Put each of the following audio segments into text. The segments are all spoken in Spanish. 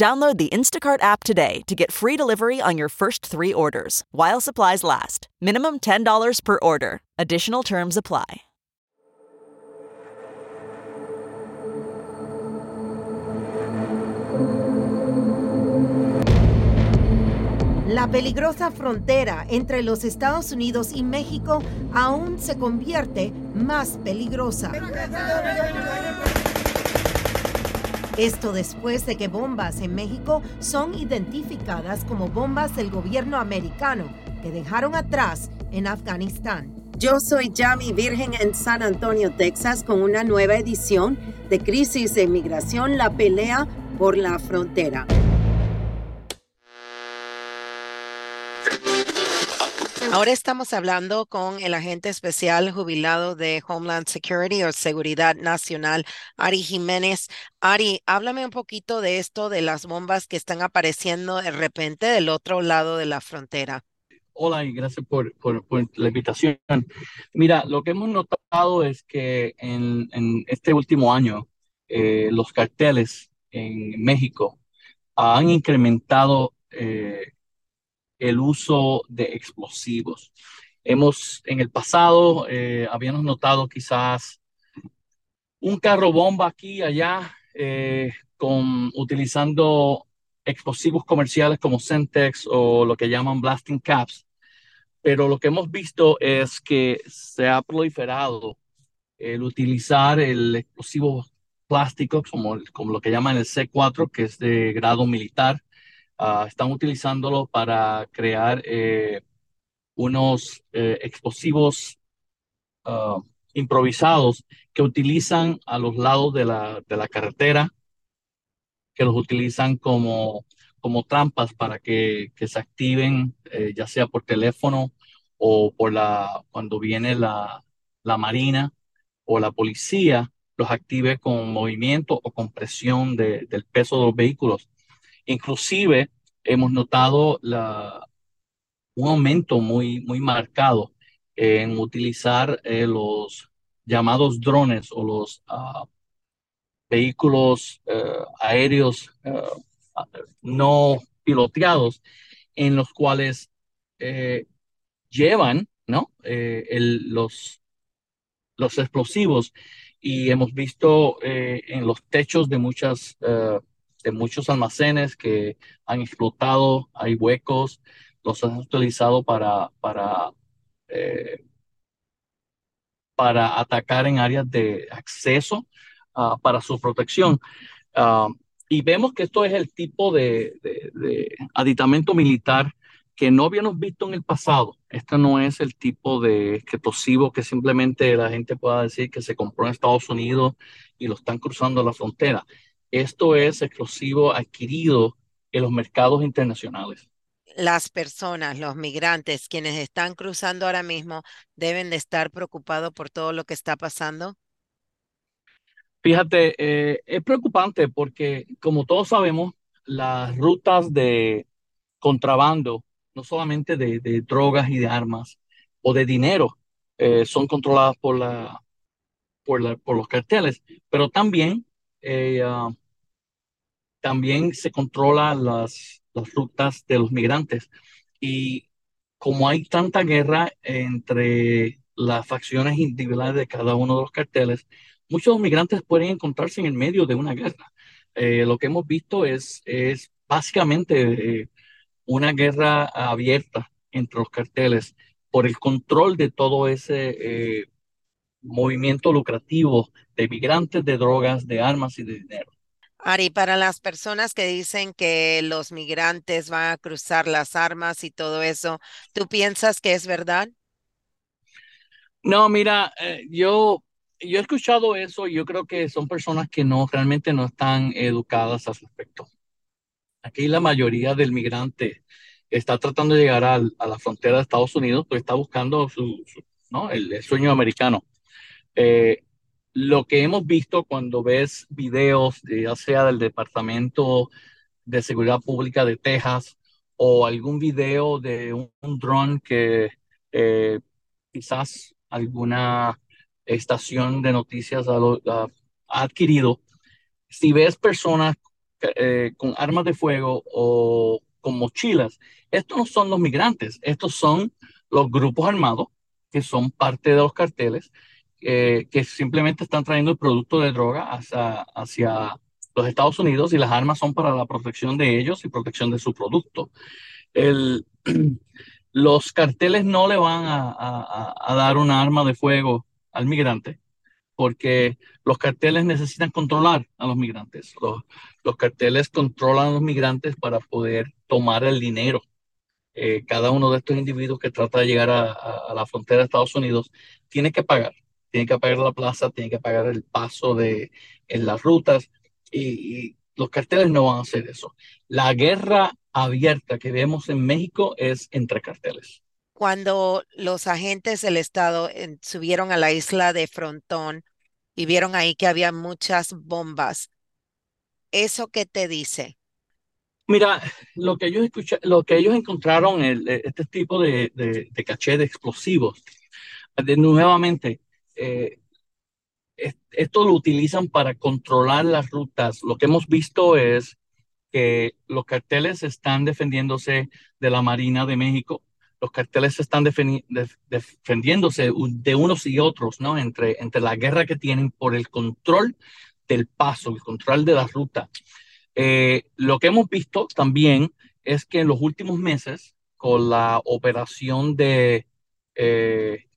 Download the Instacart app today to get free delivery on your first three orders while supplies last. Minimum $10 per order. Additional terms apply. La peligrosa frontera entre los Estados Unidos y México aún se convierte más peligrosa. Esto después de que bombas en México son identificadas como bombas del gobierno americano que dejaron atrás en Afganistán. Yo soy Yami Virgen en San Antonio, Texas, con una nueva edición de Crisis de Inmigración, la pelea por la frontera. Ahora estamos hablando con el agente especial jubilado de Homeland Security o Seguridad Nacional, Ari Jiménez. Ari, háblame un poquito de esto, de las bombas que están apareciendo de repente del otro lado de la frontera. Hola y gracias por, la invitación. Mira, lo que hemos notado es que en, este último año eh, los carteles en México han incrementado eh, el uso de explosivos. Hemos, en el pasado, eh, habíamos notado quizás un carro bomba aquí allá, eh, con, utilizando explosivos comerciales como Centex o lo que llaman blasting caps. Pero lo que hemos visto es que se ha proliferado el utilizar el explosivo plástico, como, como lo que llaman el C4, que es de grado militar, Ah, están utilizándolo para crear eh, unos eh, explosivos ah, improvisados que utilizan a los lados de la, de la carretera, que los utilizan como, como trampas para que, que se activen, eh, ya sea por teléfono o por la, cuando viene la, la marina o la policía, los active con movimiento o con presión de, del peso de los vehículos Inclusive hemos notado la, un aumento muy, muy marcado en utilizar eh, los llamados drones o los ah, vehículos eh, aéreos eh, no piloteados en los cuales llevan ¿no? los, los explosivos y hemos visto en los techos de muchas de muchos almacenes que han explotado, hay huecos, los han utilizado para, para, eh, para atacar en áreas de acceso ah, para su protección. Ah, y vemos que esto es el tipo de, aditamento militar que no habíamos visto en el pasado. Este no es el tipo de explosivo que simplemente la gente pueda decir que se compró en Estados Unidos y lo están cruzando la frontera. Esto es exclusivo adquirido en los mercados internacionales. Las personas, los migrantes, quienes están cruzando ahora mismo, deben de estar preocupados por todo lo que está pasando. Fíjate, eh, es preocupante porque, como todos sabemos, las rutas de contrabando, no solamente de, drogas y de armas o de dinero, eh, son controladas por, la, por, la, por los carteles, pero también eh, ah, también se controlan las, las rutas de los migrantes. Y como hay tanta guerra entre las facciones individuales de cada uno de los carteles, muchos migrantes pueden encontrarse en el medio de una guerra. Eh, lo que hemos visto es, es básicamente eh, una guerra abierta entre los carteles por el control de todo ese movimiento lucrativo de migrantes, de drogas, de armas y de dinero. Ari, para las personas que dicen que los migrantes van a cruzar las armas y todo eso, ¿tú piensas que es verdad? No, mira, eh, yo, yo he escuchado eso y yo creo que son personas que no realmente no están educadas al respecto. Aquí la mayoría del migrante está tratando de llegar a la frontera de Estados Unidos, pues está buscando su, ¿no? el, sueño americano. Eh, lo que hemos visto cuando ves videos, ya sea del Departamento de Seguridad Pública de Texas o algún video de un, dron que eh, quizás alguna estación de noticias ha, adquirido, si ves personas eh, con armas de fuego o con mochilas, estos no son los migrantes, estos son los grupos armados que son parte de los carteles eh, que simplemente están trayendo el producto de droga hacia, hacia los Estados Unidos y las armas son para la protección de ellos y protección de su producto. Los carteles no le van a, dar un arma de fuego al migrante porque los carteles necesitan controlar a los migrantes. Los, los carteles controlan a los migrantes para poder tomar el dinero. Eh, cada uno de estos individuos que trata de llegar a, la frontera de Estados Unidos tiene que pagar tiene que pagar la plaza, tiene que pagar el paso de, en las rutas y, los carteles no van a hacer eso. La guerra abierta que vemos en México es entre carteles. Cuando los agentes del Estado subieron a la isla de Frontón y vieron ahí que había muchas bombas, ¿eso qué te dice? Mira, lo que ellos, lo que ellos encontraron, el, este tipo de, de, de caché de explosivos, de, nuevamente, eh, esto lo utilizan para controlar las rutas. Lo que hemos visto es que los carteles están defendiéndose de la Marina de México, los carteles están defendiéndose de unos y otros, ¿no? Entre, entre la guerra que tienen por el control del paso, el control de la ruta. Eh, lo que hemos visto también es que en los últimos meses, con la operación de eh,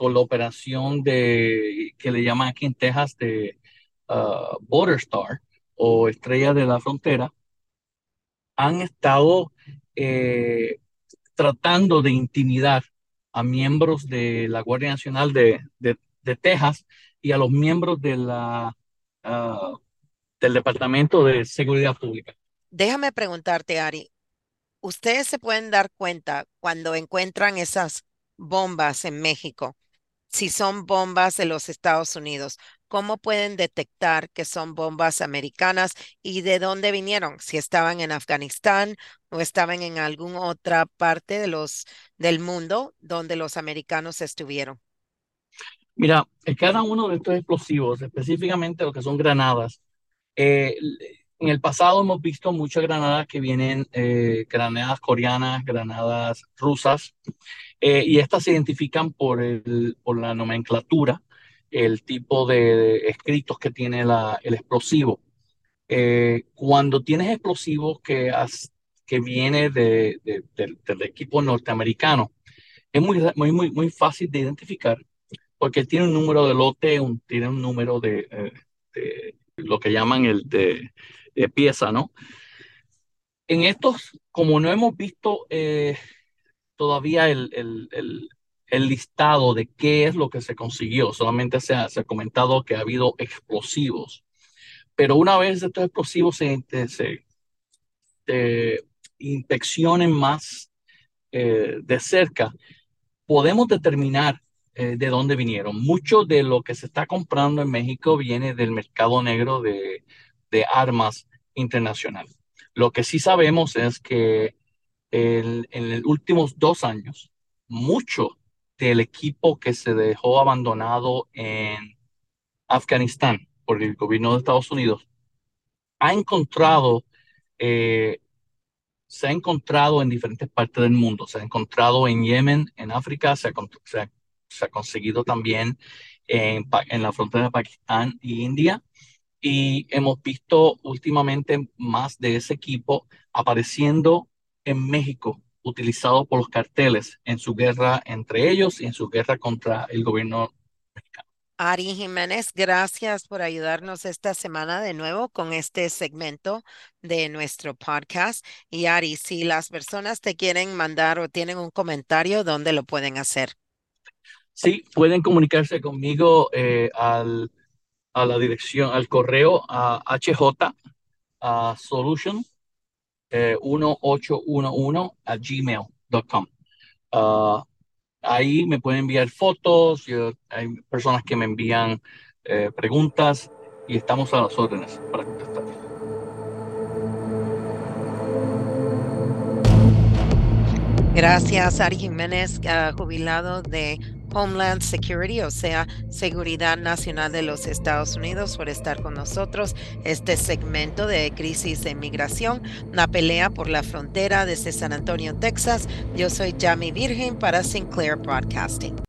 con la operación de, que le llaman aquí en Texas de uh, Border Star o Estrella de la Frontera, han estado eh, tratando de intimidar a miembros de la Guardia Nacional de, de, Texas y a los miembros de la, uh, del Departamento de Seguridad Pública. Déjame preguntarte, Ari, ¿ustedes se pueden dar cuenta cuando encuentran esas bombas en México? Si son bombas de los Estados Unidos. ¿Cómo pueden detectar que son bombas americanas y de dónde vinieron? Si estaban en Afganistán o estaban en alguna otra parte de los, del mundo donde los americanos estuvieron. Mira, cada uno de estos explosivos, específicamente lo que son granadas, eh, en el pasado hemos visto muchas granadas que vienen, eh, granadas coreanas, granadas rusas, eh, y estas se identifican por, el, por la nomenclatura, el tipo de, escritos que tiene la, el explosivo. Eh, cuando tienes explosivos que, que viene de, del equipo norteamericano, es muy, muy, muy, muy fácil de identificar porque tiene un número de lote, un, tiene un número de, de lo que llaman el de de pieza, ¿no? En estos, como no hemos visto eh, todavía el, el, el, listado de qué es lo que se consiguió, solamente se ha, se ha comentado que ha habido explosivos, pero una vez estos explosivos se, se, inspeccionen más eh, de cerca, podemos determinar eh, de dónde vinieron. Mucho de lo que se está comprando en México viene del mercado negro de, de armas internacional. Lo que sí sabemos es que en los últimos dos años, mucho del equipo que se dejó abandonado en Afganistán por el gobierno de Estados Unidos ha encontrado, eh, se ha encontrado en diferentes partes del mundo. Se ha encontrado en Yemen, en África, se ha, se ha, conseguido también en, en la frontera de Pakistán y India y hemos visto últimamente más de ese equipo apareciendo en México, utilizado por los carteles en su guerra entre ellos y en su guerra contra el gobierno mexicano. Ari Jiménez, gracias por ayudarnos esta semana de nuevo con este segmento de nuestro podcast. Y Ari, si las personas te quieren mandar o tienen un comentario, ¿dónde lo pueden hacer? Sí, pueden comunicarse conmigo eh, al a la dirección, al correo a HJ a solution 1811 a gmail.com. Uh, ahí me pueden enviar fotos, hay personas que me envían eh, preguntas y estamos a las órdenes para contestar. Gracias, Ari Jiménez, uh, jubilado de Homeland Security, o sea, Seguridad Nacional de los Estados Unidos, por estar con nosotros. Este segmento de crisis de inmigración, una pelea por la frontera desde San Antonio, Texas. Yo soy Jamie Virgen para Sinclair Broadcasting.